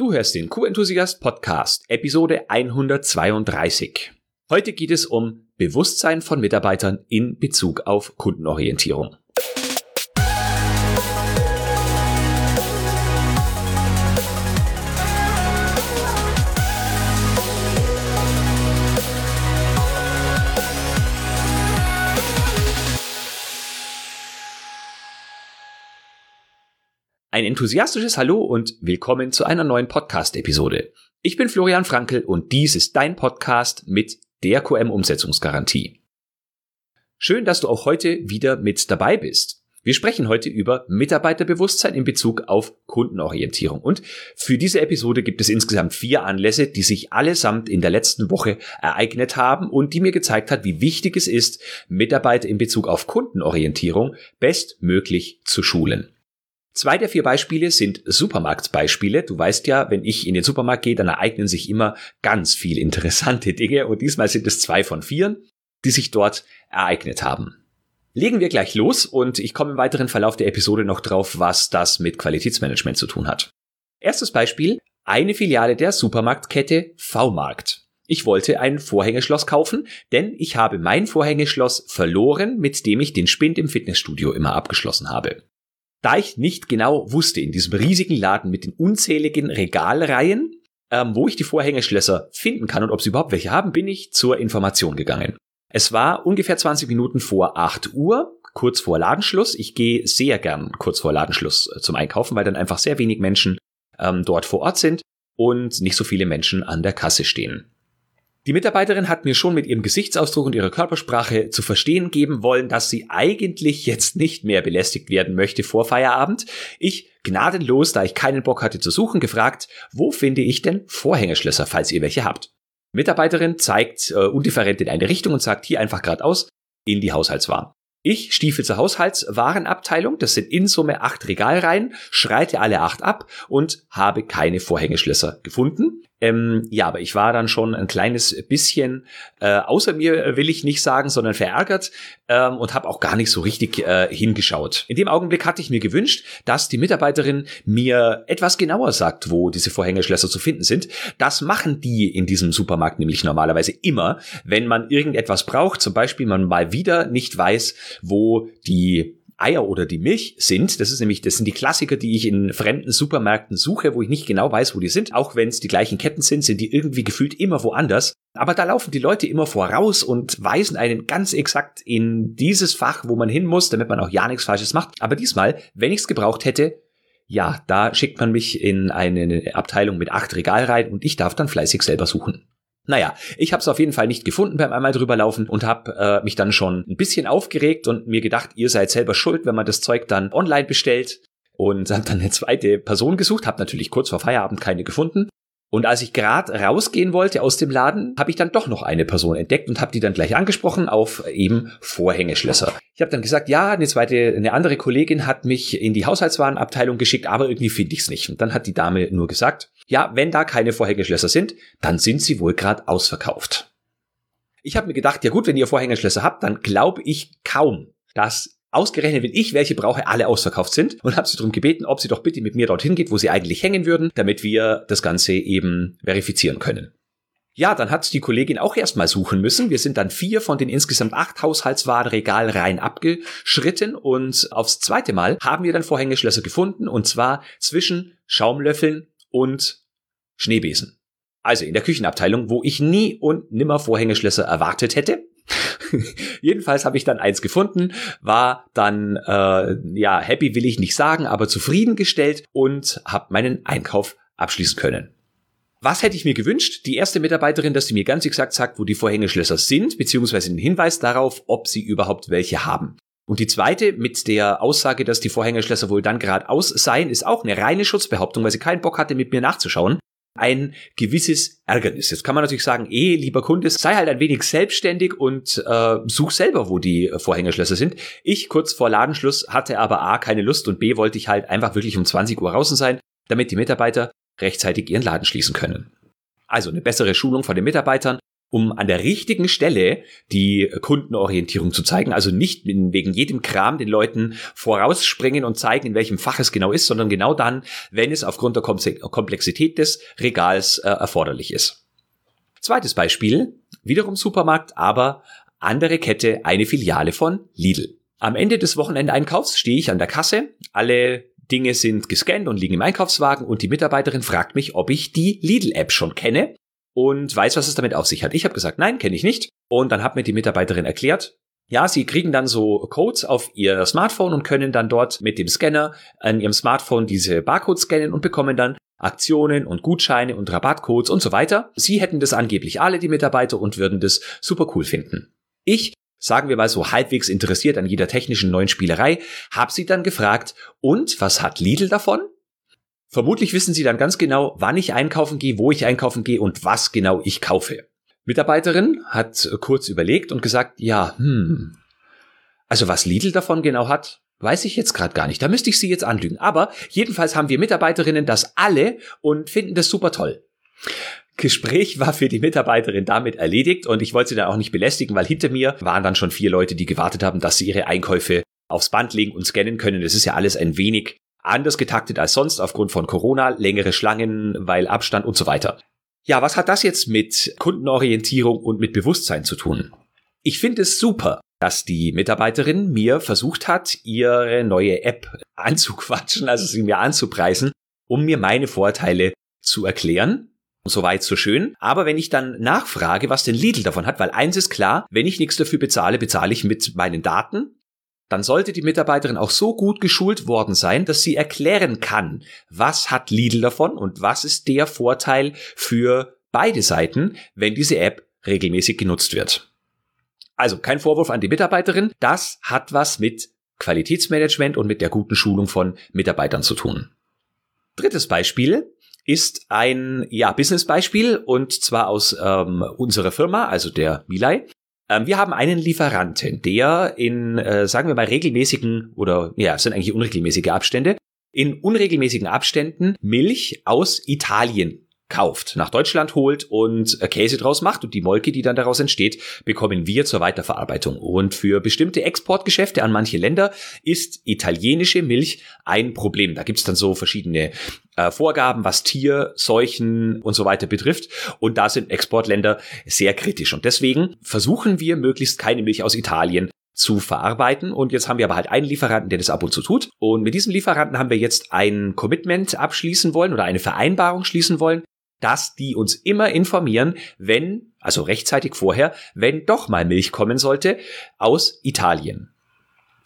Du hörst den Q-Enthusiast Podcast, Episode 132. Heute geht es um Bewusstsein von Mitarbeitern in Bezug auf Kundenorientierung. Enthusiastisches Hallo und willkommen zu einer neuen Podcast-Episode. Ich bin Florian Frankel und dies ist dein Podcast mit der QM-Umsetzungsgarantie. Schön, dass du auch heute wieder mit dabei bist. Wir sprechen heute über Mitarbeiterbewusstsein in Bezug auf Kundenorientierung. Und für diese Episode gibt es insgesamt vier Anlässe, die sich allesamt in der letzten Woche ereignet haben und die mir gezeigt hat, wie wichtig es ist, Mitarbeiter in Bezug auf Kundenorientierung bestmöglich zu schulen. Zwei der vier Beispiele sind Supermarktbeispiele. Du weißt ja, wenn ich in den Supermarkt gehe, dann ereignen sich immer ganz viel interessante Dinge und diesmal sind es zwei von vier, die sich dort ereignet haben. Legen wir gleich los und ich komme im weiteren Verlauf der Episode noch drauf, was das mit Qualitätsmanagement zu tun hat. Erstes Beispiel, eine Filiale der Supermarktkette V-Markt. Ich wollte ein Vorhängeschloss kaufen, denn ich habe mein Vorhängeschloss verloren, mit dem ich den Spind im Fitnessstudio immer abgeschlossen habe. Da ich nicht genau wusste in diesem riesigen Laden mit den unzähligen Regalreihen, ähm, wo ich die Vorhängeschlösser finden kann und ob sie überhaupt welche haben, bin ich zur Information gegangen. Es war ungefähr 20 Minuten vor 8 Uhr, kurz vor Ladenschluss. Ich gehe sehr gern kurz vor Ladenschluss äh, zum Einkaufen, weil dann einfach sehr wenig Menschen ähm, dort vor Ort sind und nicht so viele Menschen an der Kasse stehen. Die Mitarbeiterin hat mir schon mit ihrem Gesichtsausdruck und ihrer Körpersprache zu verstehen geben wollen, dass sie eigentlich jetzt nicht mehr belästigt werden möchte vor Feierabend. Ich gnadenlos, da ich keinen Bock hatte zu suchen, gefragt, wo finde ich denn Vorhängeschlösser, falls ihr welche habt. Mitarbeiterin zeigt äh, undifferent in eine Richtung und sagt hier einfach geradeaus in die Haushaltswaren. Ich stiefel zur Haushaltswarenabteilung, das sind in Summe acht Regalreihen, schreite alle acht ab und habe keine Vorhängeschlösser gefunden. Ähm, ja, aber ich war dann schon ein kleines bisschen äh, außer mir, will ich nicht sagen, sondern verärgert ähm, und habe auch gar nicht so richtig äh, hingeschaut. In dem Augenblick hatte ich mir gewünscht, dass die Mitarbeiterin mir etwas genauer sagt, wo diese Vorhängeschlösser zu finden sind. Das machen die in diesem Supermarkt nämlich normalerweise immer, wenn man irgendetwas braucht, zum Beispiel man mal wieder nicht weiß, wo die Eier oder die Milch sind. Das ist nämlich, das sind die Klassiker, die ich in fremden Supermärkten suche, wo ich nicht genau weiß, wo die sind. Auch wenn es die gleichen Ketten sind, sind die irgendwie gefühlt immer woanders. Aber da laufen die Leute immer voraus und weisen einen ganz exakt in dieses Fach, wo man hin muss, damit man auch ja nichts Falsches macht. Aber diesmal, wenn ich es gebraucht hätte, ja, da schickt man mich in eine Abteilung mit acht Regalreihen und ich darf dann fleißig selber suchen. Naja, ich habe es auf jeden Fall nicht gefunden beim einmal drüber laufen und habe äh, mich dann schon ein bisschen aufgeregt und mir gedacht, ihr seid selber schuld, wenn man das Zeug dann online bestellt. Und habe dann eine zweite Person gesucht, habe natürlich kurz vor Feierabend keine gefunden und als ich gerade rausgehen wollte aus dem Laden, habe ich dann doch noch eine Person entdeckt und habe die dann gleich angesprochen auf eben Vorhängeschlösser. Ich habe dann gesagt, ja, eine zweite, eine andere Kollegin hat mich in die Haushaltswarenabteilung geschickt, aber irgendwie finde ich es nicht. Und dann hat die Dame nur gesagt, ja, wenn da keine Vorhängeschlösser sind, dann sind sie wohl gerade ausverkauft. Ich habe mir gedacht, ja gut, wenn ihr Vorhängeschlösser habt, dann glaube ich kaum, dass Ausgerechnet, wenn ich welche brauche, alle ausverkauft sind und habe sie darum gebeten, ob sie doch bitte mit mir dorthin geht, wo sie eigentlich hängen würden, damit wir das Ganze eben verifizieren können. Ja, dann hat die Kollegin auch erstmal suchen müssen. Wir sind dann vier von den insgesamt acht Haushaltswarenregalreihen abgeschritten und aufs zweite Mal haben wir dann Vorhängeschlösser gefunden und zwar zwischen Schaumlöffeln und Schneebesen. Also in der Küchenabteilung, wo ich nie und nimmer Vorhängeschlösser erwartet hätte. Jedenfalls habe ich dann eins gefunden, war dann äh, ja happy will ich nicht sagen, aber zufriedengestellt und habe meinen Einkauf abschließen können. Was hätte ich mir gewünscht? Die erste Mitarbeiterin, dass sie mir ganz exakt sagt, wo die Vorhängeschlösser sind, beziehungsweise einen Hinweis darauf, ob sie überhaupt welche haben. Und die zweite mit der Aussage, dass die Vorhängeschlösser wohl dann geradeaus seien, ist auch eine reine Schutzbehauptung, weil sie keinen Bock hatte, mit mir nachzuschauen ein gewisses Ärgernis. Jetzt kann man natürlich sagen, eh, lieber Kunde, sei halt ein wenig selbstständig und äh, such selber, wo die Vorhängeschlösser sind. Ich kurz vor Ladenschluss hatte aber A keine Lust und B wollte ich halt einfach wirklich um 20 Uhr draußen sein, damit die Mitarbeiter rechtzeitig ihren Laden schließen können. Also eine bessere Schulung von den Mitarbeitern um an der richtigen Stelle die Kundenorientierung zu zeigen. Also nicht wegen jedem Kram den Leuten vorausspringen und zeigen, in welchem Fach es genau ist, sondern genau dann, wenn es aufgrund der Komplexität des Regals äh, erforderlich ist. Zweites Beispiel, wiederum Supermarkt, aber andere Kette, eine Filiale von Lidl. Am Ende des Wochenendeinkaufs stehe ich an der Kasse, alle Dinge sind gescannt und liegen im Einkaufswagen und die Mitarbeiterin fragt mich, ob ich die Lidl-App schon kenne und weiß, was es damit auf sich hat. Ich habe gesagt, nein, kenne ich nicht. Und dann hat mir die Mitarbeiterin erklärt, ja, sie kriegen dann so Codes auf ihr Smartphone und können dann dort mit dem Scanner an ihrem Smartphone diese Barcodes scannen und bekommen dann Aktionen und Gutscheine und Rabattcodes und so weiter. Sie hätten das angeblich alle, die Mitarbeiter, und würden das super cool finden. Ich, sagen wir mal so halbwegs interessiert an jeder technischen neuen Spielerei, habe sie dann gefragt, und was hat Lidl davon? Vermutlich wissen Sie dann ganz genau, wann ich einkaufen gehe, wo ich einkaufen gehe und was genau ich kaufe. Mitarbeiterin hat kurz überlegt und gesagt, ja, hm, also was Lidl davon genau hat, weiß ich jetzt gerade gar nicht. Da müsste ich Sie jetzt anlügen. Aber jedenfalls haben wir Mitarbeiterinnen das alle und finden das super toll. Gespräch war für die Mitarbeiterin damit erledigt und ich wollte sie dann auch nicht belästigen, weil hinter mir waren dann schon vier Leute, die gewartet haben, dass sie ihre Einkäufe aufs Band legen und scannen können. Das ist ja alles ein wenig anders getaktet als sonst aufgrund von Corona, längere Schlangen, weil Abstand und so weiter. Ja, was hat das jetzt mit Kundenorientierung und mit Bewusstsein zu tun? Ich finde es super, dass die Mitarbeiterin mir versucht hat, ihre neue App anzuquatschen, also sie mir anzupreisen, um mir meine Vorteile zu erklären. Soweit so schön. Aber wenn ich dann nachfrage, was denn Lidl davon hat, weil eins ist klar, wenn ich nichts dafür bezahle, bezahle ich mit meinen Daten dann sollte die Mitarbeiterin auch so gut geschult worden sein, dass sie erklären kann, was hat Lidl davon und was ist der Vorteil für beide Seiten, wenn diese App regelmäßig genutzt wird. Also kein Vorwurf an die Mitarbeiterin, das hat was mit Qualitätsmanagement und mit der guten Schulung von Mitarbeitern zu tun. Drittes Beispiel ist ein ja, Business-Beispiel und zwar aus ähm, unserer Firma, also der Milai. Ähm, wir haben einen Lieferanten, der in, äh, sagen wir mal, regelmäßigen oder ja, sind eigentlich unregelmäßige Abstände, in unregelmäßigen Abständen Milch aus Italien kauft, nach Deutschland holt und äh, Käse draus macht und die Molke, die dann daraus entsteht, bekommen wir zur Weiterverarbeitung. Und für bestimmte Exportgeschäfte an manche Länder ist italienische Milch ein Problem. Da gibt's dann so verschiedene äh, Vorgaben, was Tier, Seuchen und so weiter betrifft. Und da sind Exportländer sehr kritisch. Und deswegen versuchen wir möglichst keine Milch aus Italien zu verarbeiten. Und jetzt haben wir aber halt einen Lieferanten, der das ab und zu tut. Und mit diesem Lieferanten haben wir jetzt ein Commitment abschließen wollen oder eine Vereinbarung schließen wollen, dass die uns immer informieren, wenn, also rechtzeitig vorher, wenn doch mal Milch kommen sollte aus Italien.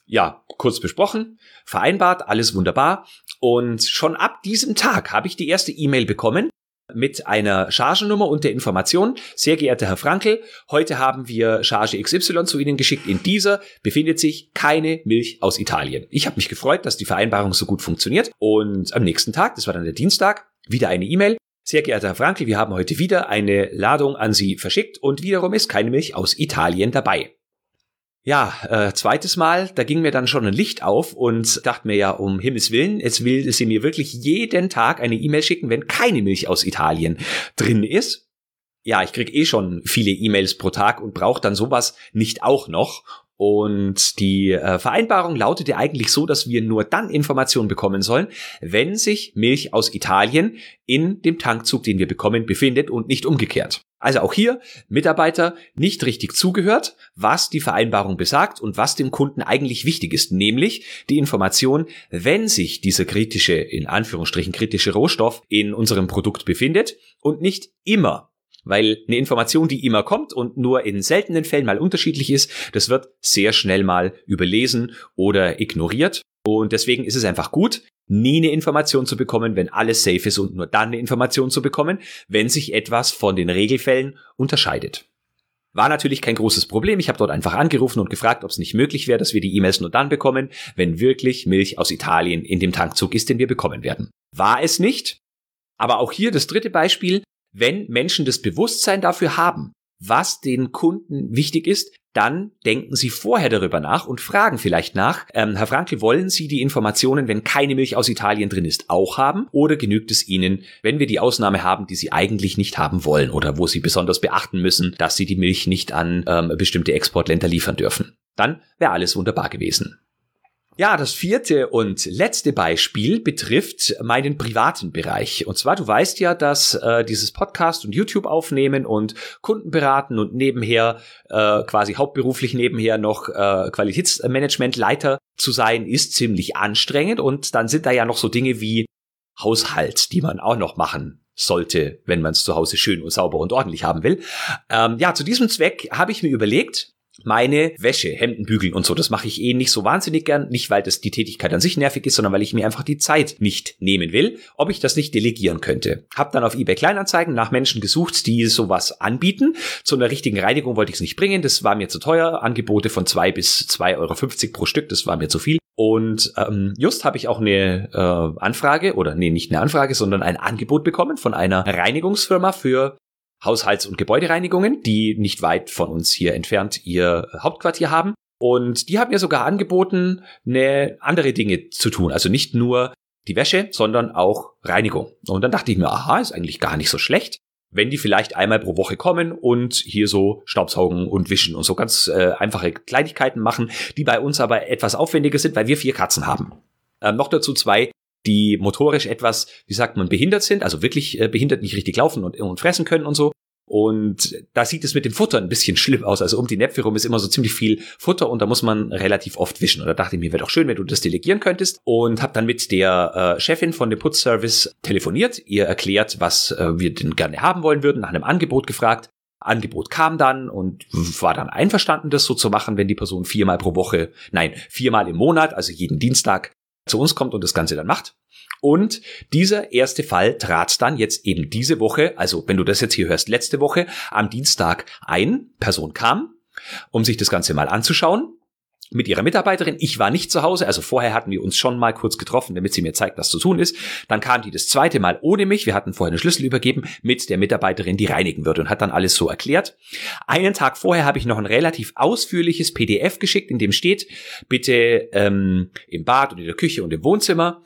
Ja, kurz besprochen, vereinbart, alles wunderbar. Und schon ab diesem Tag habe ich die erste E-Mail bekommen mit einer Chargennummer und der Information, sehr geehrter Herr Frankel, heute haben wir Charge XY zu Ihnen geschickt. In dieser befindet sich keine Milch aus Italien. Ich habe mich gefreut, dass die Vereinbarung so gut funktioniert. Und am nächsten Tag, das war dann der Dienstag, wieder eine E-Mail. Sehr geehrter Herr Frankel, wir haben heute wieder eine Ladung an Sie verschickt und wiederum ist keine Milch aus Italien dabei. Ja, äh, zweites Mal, da ging mir dann schon ein Licht auf und dachte mir ja, um Himmels Willen, jetzt will sie mir wirklich jeden Tag eine E-Mail schicken, wenn keine Milch aus Italien drin ist. Ja, ich krieg eh schon viele E-Mails pro Tag und brauche dann sowas nicht auch noch. Und die äh, Vereinbarung lautete eigentlich so, dass wir nur dann Informationen bekommen sollen, wenn sich Milch aus Italien in dem Tankzug, den wir bekommen, befindet und nicht umgekehrt. Also auch hier Mitarbeiter nicht richtig zugehört, was die Vereinbarung besagt und was dem Kunden eigentlich wichtig ist, nämlich die Information, wenn sich dieser kritische, in Anführungsstrichen kritische Rohstoff in unserem Produkt befindet und nicht immer weil eine Information, die immer kommt und nur in seltenen Fällen mal unterschiedlich ist, das wird sehr schnell mal überlesen oder ignoriert. Und deswegen ist es einfach gut, nie eine Information zu bekommen, wenn alles safe ist und nur dann eine Information zu bekommen, wenn sich etwas von den Regelfällen unterscheidet. War natürlich kein großes Problem. Ich habe dort einfach angerufen und gefragt, ob es nicht möglich wäre, dass wir die E-Mails nur dann bekommen, wenn wirklich Milch aus Italien in dem Tankzug ist, den wir bekommen werden. War es nicht. Aber auch hier das dritte Beispiel wenn Menschen das Bewusstsein dafür haben, was den Kunden wichtig ist, dann denken Sie vorher darüber nach und fragen vielleicht nach, ähm, Herr Frankl, wollen Sie die Informationen, wenn keine Milch aus Italien drin ist, auch haben? Oder genügt es Ihnen, wenn wir die Ausnahme haben, die Sie eigentlich nicht haben wollen oder wo Sie besonders beachten müssen, dass Sie die Milch nicht an ähm, bestimmte Exportländer liefern dürfen? Dann wäre alles wunderbar gewesen. Ja, das vierte und letzte Beispiel betrifft meinen privaten Bereich. Und zwar, du weißt ja, dass äh, dieses Podcast und YouTube aufnehmen und Kunden beraten und nebenher äh, quasi hauptberuflich nebenher noch äh, Qualitätsmanagementleiter zu sein, ist ziemlich anstrengend. Und dann sind da ja noch so Dinge wie Haushalt, die man auch noch machen sollte, wenn man es zu Hause schön und sauber und ordentlich haben will. Ähm, ja, zu diesem Zweck habe ich mir überlegt, meine Wäsche, Hemden bügeln und so, das mache ich eh nicht so wahnsinnig gern. Nicht, weil das die Tätigkeit an sich nervig ist, sondern weil ich mir einfach die Zeit nicht nehmen will, ob ich das nicht delegieren könnte. Hab dann auf eBay Kleinanzeigen nach Menschen gesucht, die sowas anbieten. Zu einer richtigen Reinigung wollte ich es nicht bringen, das war mir zu teuer. Angebote von zwei bis zwei Euro pro Stück, das war mir zu viel. Und ähm, just habe ich auch eine äh, Anfrage, oder nee, nicht eine Anfrage, sondern ein Angebot bekommen von einer Reinigungsfirma für Haushalts- und Gebäudereinigungen, die nicht weit von uns hier entfernt ihr Hauptquartier haben. Und die haben mir sogar angeboten, eine andere Dinge zu tun. Also nicht nur die Wäsche, sondern auch Reinigung. Und dann dachte ich mir, aha, ist eigentlich gar nicht so schlecht, wenn die vielleicht einmal pro Woche kommen und hier so Staubsaugen und wischen und so ganz äh, einfache Kleinigkeiten machen, die bei uns aber etwas aufwendiger sind, weil wir vier Katzen haben. Ähm, noch dazu zwei die motorisch etwas, wie sagt man, behindert sind, also wirklich äh, behindert nicht richtig laufen und, und fressen können und so. Und da sieht es mit dem Futter ein bisschen schlimm aus. Also um die Näpfe rum ist immer so ziemlich viel Futter und da muss man relativ oft wischen. Und da dachte ich mir, wäre doch schön, wenn du das delegieren könntest. Und habe dann mit der äh, Chefin von dem Putzservice telefoniert, ihr erklärt, was äh, wir denn gerne haben wollen würden, nach einem Angebot gefragt. Angebot kam dann und war dann einverstanden, das so zu machen, wenn die Person viermal pro Woche, nein, viermal im Monat, also jeden Dienstag zu uns kommt und das Ganze dann macht. Und dieser erste Fall trat dann jetzt eben diese Woche, also wenn du das jetzt hier hörst, letzte Woche am Dienstag ein. Person kam, um sich das Ganze mal anzuschauen mit ihrer Mitarbeiterin. Ich war nicht zu Hause, also vorher hatten wir uns schon mal kurz getroffen, damit sie mir zeigt, was zu tun ist. Dann kam die das zweite Mal ohne mich. Wir hatten vorher einen Schlüssel übergeben mit der Mitarbeiterin, die reinigen würde und hat dann alles so erklärt. Einen Tag vorher habe ich noch ein relativ ausführliches PDF geschickt, in dem steht, bitte ähm, im Bad und in der Küche und im Wohnzimmer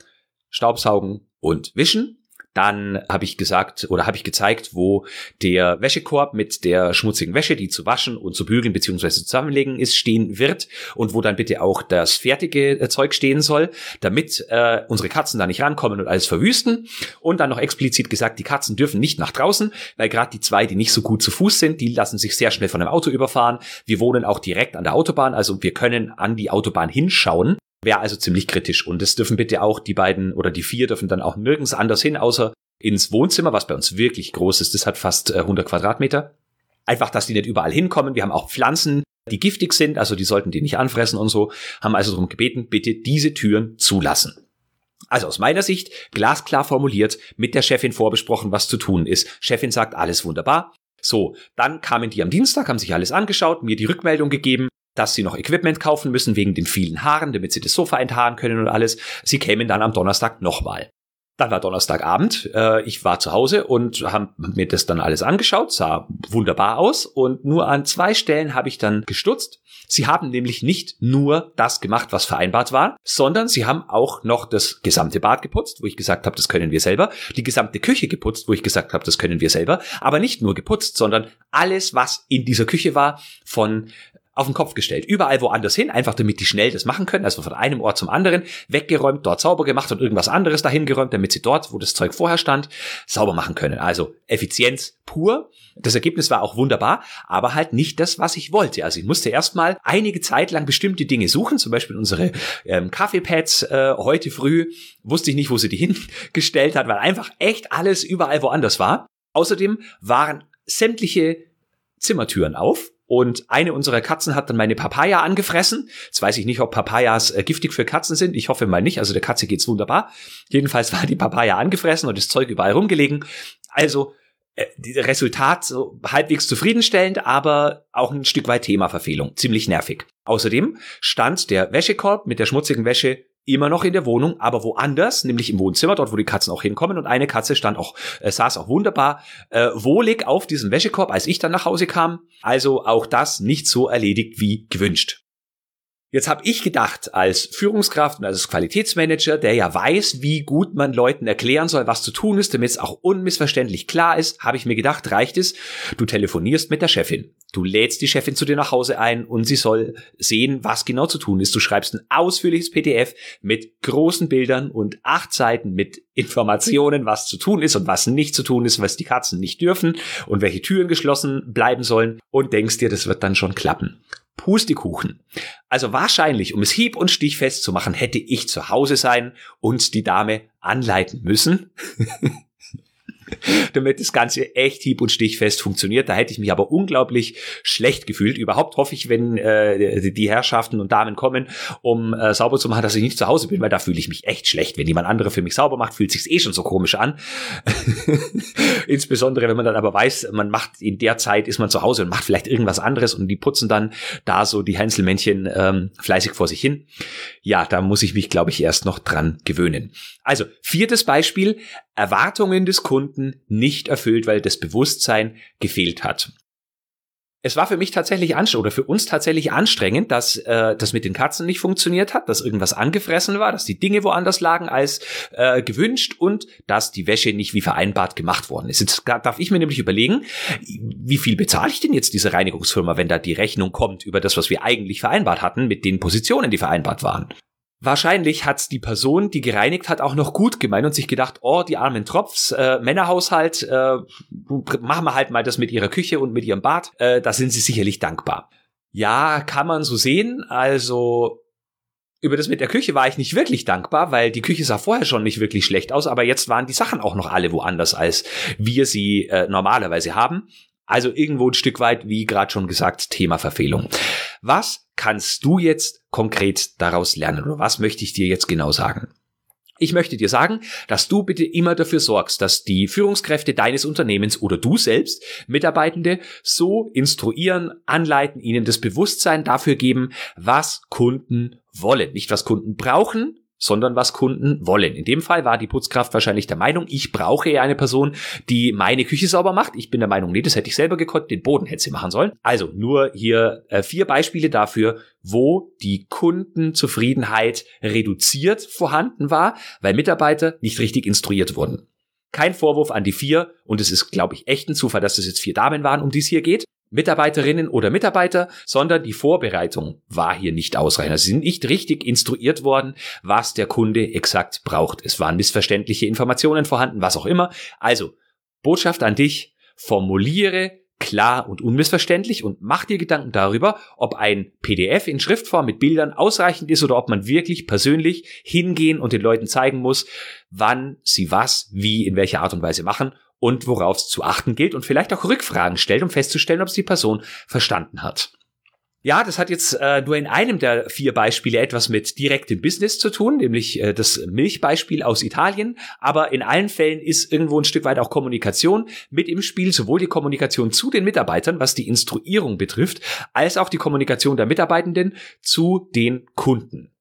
Staubsaugen und Wischen. Dann habe ich gesagt oder habe ich gezeigt, wo der Wäschekorb mit der schmutzigen Wäsche, die zu waschen und zu bügeln bzw. zusammenlegen ist, stehen wird und wo dann bitte auch das fertige äh, Zeug stehen soll, damit äh, unsere Katzen da nicht rankommen und alles verwüsten. Und dann noch explizit gesagt, die Katzen dürfen nicht nach draußen, weil gerade die zwei, die nicht so gut zu Fuß sind, die lassen sich sehr schnell von einem Auto überfahren. Wir wohnen auch direkt an der Autobahn, also wir können an die Autobahn hinschauen Wäre also ziemlich kritisch. Und es dürfen bitte auch die beiden oder die vier dürfen dann auch nirgends anders hin, außer ins Wohnzimmer, was bei uns wirklich groß ist. Das hat fast 100 äh, Quadratmeter. Einfach, dass die nicht überall hinkommen. Wir haben auch Pflanzen, die giftig sind, also die sollten die nicht anfressen und so. Haben also darum gebeten, bitte diese Türen zulassen. Also aus meiner Sicht glasklar formuliert, mit der Chefin vorbesprochen, was zu tun ist. Chefin sagt, alles wunderbar. So, dann kamen die am Dienstag, haben sich alles angeschaut, mir die Rückmeldung gegeben, dass sie noch Equipment kaufen müssen wegen den vielen Haaren, damit sie das Sofa enthaaren können und alles. Sie kämen dann am Donnerstag nochmal. Dann war Donnerstagabend, äh, ich war zu Hause und habe mir das dann alles angeschaut, sah wunderbar aus und nur an zwei Stellen habe ich dann gestutzt. Sie haben nämlich nicht nur das gemacht, was vereinbart war, sondern sie haben auch noch das gesamte Bad geputzt, wo ich gesagt habe, das können wir selber, die gesamte Küche geputzt, wo ich gesagt habe, das können wir selber, aber nicht nur geputzt, sondern alles, was in dieser Küche war, von auf den Kopf gestellt. Überall woanders hin, einfach damit die schnell das machen können, also von einem Ort zum anderen, weggeräumt, dort sauber gemacht und irgendwas anderes dahin geräumt, damit sie dort, wo das Zeug vorher stand, sauber machen können. Also Effizienz pur. Das Ergebnis war auch wunderbar, aber halt nicht das, was ich wollte. Also ich musste erstmal einige Zeit lang bestimmte Dinge suchen, zum Beispiel unsere ähm, Kaffeepads äh, heute früh, wusste ich nicht, wo sie die hingestellt hat, weil einfach echt alles überall woanders war. Außerdem waren sämtliche Zimmertüren auf und eine unserer Katzen hat dann meine Papaya angefressen. Jetzt weiß ich nicht, ob Papayas äh, giftig für Katzen sind. Ich hoffe mal nicht. Also der Katze geht's wunderbar. Jedenfalls war die Papaya angefressen und das Zeug überall rumgelegen. Also äh, Resultat so halbwegs zufriedenstellend, aber auch ein Stück weit Themaverfehlung. Ziemlich nervig. Außerdem stand der Wäschekorb mit der schmutzigen Wäsche immer noch in der Wohnung, aber woanders, nämlich im Wohnzimmer, dort wo die Katzen auch hinkommen. Und eine Katze stand auch, äh, saß auch wunderbar äh, wohlig auf diesem Wäschekorb, als ich dann nach Hause kam. Also auch das nicht so erledigt wie gewünscht. Jetzt habe ich gedacht, als Führungskraft und als Qualitätsmanager, der ja weiß, wie gut man Leuten erklären soll, was zu tun ist, damit es auch unmissverständlich klar ist, habe ich mir gedacht, reicht es, du telefonierst mit der Chefin. Du lädst die Chefin zu dir nach Hause ein und sie soll sehen, was genau zu tun ist. Du schreibst ein ausführliches PDF mit großen Bildern und acht Seiten mit Informationen, was zu tun ist und was nicht zu tun ist, was die Katzen nicht dürfen und welche Türen geschlossen bleiben sollen und denkst dir, das wird dann schon klappen. Pustekuchen. Also wahrscheinlich, um es hieb- und stichfest zu machen, hätte ich zu Hause sein und die Dame anleiten müssen. damit das Ganze echt hieb- und stichfest funktioniert. Da hätte ich mich aber unglaublich schlecht gefühlt. Überhaupt hoffe ich, wenn äh, die Herrschaften und Damen kommen, um äh, sauber zu machen, dass ich nicht zu Hause bin, weil da fühle ich mich echt schlecht. Wenn jemand andere für mich sauber macht, fühlt sich's eh schon so komisch an. Insbesondere, wenn man dann aber weiß, man macht in der Zeit, ist man zu Hause und macht vielleicht irgendwas anderes und die putzen dann da so die Heinzelmännchen ähm, fleißig vor sich hin. Ja, da muss ich mich, glaube ich, erst noch dran gewöhnen. Also, viertes Beispiel, Erwartungen des Kunden nicht erfüllt, weil das Bewusstsein gefehlt hat. Es war für mich tatsächlich anstrengend oder für uns tatsächlich anstrengend, dass äh, das mit den Katzen nicht funktioniert hat, dass irgendwas angefressen war, dass die Dinge woanders lagen als äh, gewünscht und dass die Wäsche nicht wie vereinbart gemacht worden ist. Jetzt darf ich mir nämlich überlegen, wie viel bezahle ich denn jetzt diese Reinigungsfirma, wenn da die Rechnung kommt über das, was wir eigentlich vereinbart hatten, mit den Positionen, die vereinbart waren. Wahrscheinlich hat's die Person, die gereinigt hat, auch noch gut gemeint und sich gedacht, oh, die armen Tropfs, äh, Männerhaushalt, äh, machen wir halt mal das mit ihrer Küche und mit ihrem Bad, äh, da sind sie sicherlich dankbar. Ja, kann man so sehen. Also über das mit der Küche war ich nicht wirklich dankbar, weil die Küche sah vorher schon nicht wirklich schlecht aus, aber jetzt waren die Sachen auch noch alle woanders, als wir sie äh, normalerweise haben. Also irgendwo ein Stück weit, wie gerade schon gesagt, Thema Verfehlung. Was kannst du jetzt konkret daraus lernen oder was möchte ich dir jetzt genau sagen? Ich möchte dir sagen, dass du bitte immer dafür sorgst, dass die Führungskräfte deines Unternehmens oder du selbst Mitarbeitende so instruieren, anleiten, ihnen das Bewusstsein dafür geben, was Kunden wollen. Nicht was Kunden brauchen, sondern was Kunden wollen. In dem Fall war die Putzkraft wahrscheinlich der Meinung, ich brauche ja eine Person, die meine Küche sauber macht. Ich bin der Meinung, nee, das hätte ich selber gekonnt, den Boden hätte sie machen sollen. Also nur hier äh, vier Beispiele dafür, wo die Kundenzufriedenheit reduziert vorhanden war, weil Mitarbeiter nicht richtig instruiert wurden. Kein Vorwurf an die vier, und es ist, glaube ich, echt ein Zufall, dass es jetzt vier Damen waren, um die es hier geht. Mitarbeiterinnen oder Mitarbeiter, sondern die Vorbereitung war hier nicht ausreichend. Also sie sind nicht richtig instruiert worden, was der Kunde exakt braucht. Es waren missverständliche Informationen vorhanden, was auch immer. Also, Botschaft an dich, formuliere klar und unmissverständlich und mach dir Gedanken darüber, ob ein PDF in Schriftform mit Bildern ausreichend ist oder ob man wirklich persönlich hingehen und den Leuten zeigen muss, wann sie was, wie, in welcher Art und Weise machen und worauf es zu achten gilt und vielleicht auch Rückfragen stellt, um festzustellen, ob es die Person verstanden hat. Ja, das hat jetzt äh, nur in einem der vier Beispiele etwas mit direktem Business zu tun, nämlich äh, das Milchbeispiel aus Italien. Aber in allen Fällen ist irgendwo ein Stück weit auch Kommunikation mit im Spiel, sowohl die Kommunikation zu den Mitarbeitern, was die Instruierung betrifft, als auch die Kommunikation der Mitarbeitenden zu den Kunden.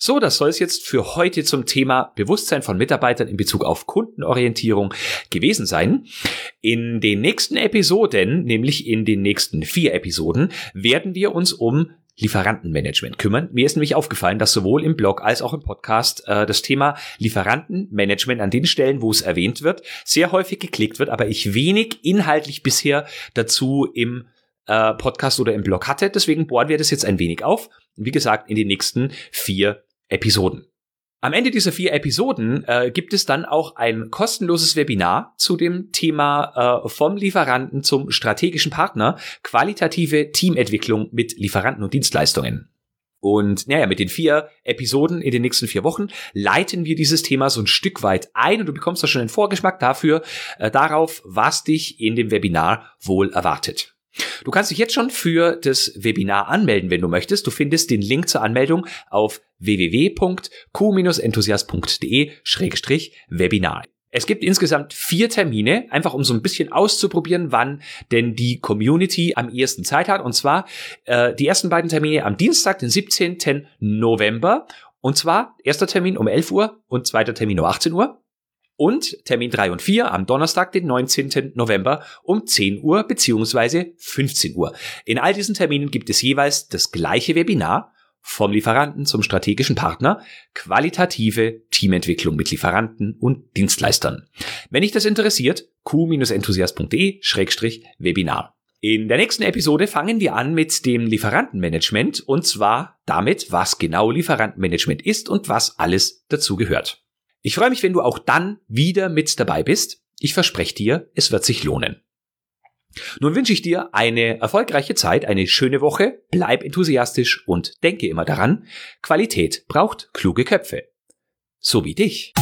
So, das soll es jetzt für heute zum Thema Bewusstsein von Mitarbeitern in Bezug auf Kundenorientierung gewesen sein. In den nächsten Episoden, nämlich in den nächsten vier Episoden, werden wir uns um Lieferantenmanagement kümmern. Mir ist nämlich aufgefallen, dass sowohl im Blog als auch im Podcast äh, das Thema Lieferantenmanagement an den Stellen, wo es erwähnt wird, sehr häufig geklickt wird, aber ich wenig inhaltlich bisher dazu im äh, Podcast oder im Blog hatte. Deswegen bohren wir das jetzt ein wenig auf. Wie gesagt, in den nächsten vier Episoden. Am Ende dieser vier Episoden äh, gibt es dann auch ein kostenloses Webinar zu dem Thema äh, vom Lieferanten zum strategischen Partner, qualitative Teamentwicklung mit Lieferanten und Dienstleistungen. Und naja, mit den vier Episoden in den nächsten vier Wochen leiten wir dieses Thema so ein Stück weit ein und du bekommst da schon einen Vorgeschmack dafür, äh, darauf, was dich in dem Webinar wohl erwartet. Du kannst dich jetzt schon für das Webinar anmelden, wenn du möchtest. Du findest den Link zur Anmeldung auf www.q-enthusiast.de-webinar. Es gibt insgesamt vier Termine, einfach um so ein bisschen auszuprobieren, wann denn die Community am ehesten Zeit hat. Und zwar äh, die ersten beiden Termine am Dienstag, den 17. November Und zwar erster Termin um 11 Uhr und zweiter Termin um 18 Uhr. Und Termin 3 und 4 am Donnerstag, den 19. November um 10 Uhr beziehungsweise 15 Uhr. In all diesen Terminen gibt es jeweils das gleiche Webinar vom Lieferanten zum strategischen Partner, qualitative Teamentwicklung mit Lieferanten und Dienstleistern. Wenn dich das interessiert, q-enthusiast.de-webinar. In der nächsten Episode fangen wir an mit dem Lieferantenmanagement und zwar damit, was genau Lieferantenmanagement ist und was alles dazu gehört. Ich freue mich, wenn du auch dann wieder mit dabei bist. Ich verspreche dir, es wird sich lohnen. Nun wünsche ich dir eine erfolgreiche Zeit, eine schöne Woche, bleib enthusiastisch und denke immer daran, Qualität braucht kluge Köpfe. So wie dich.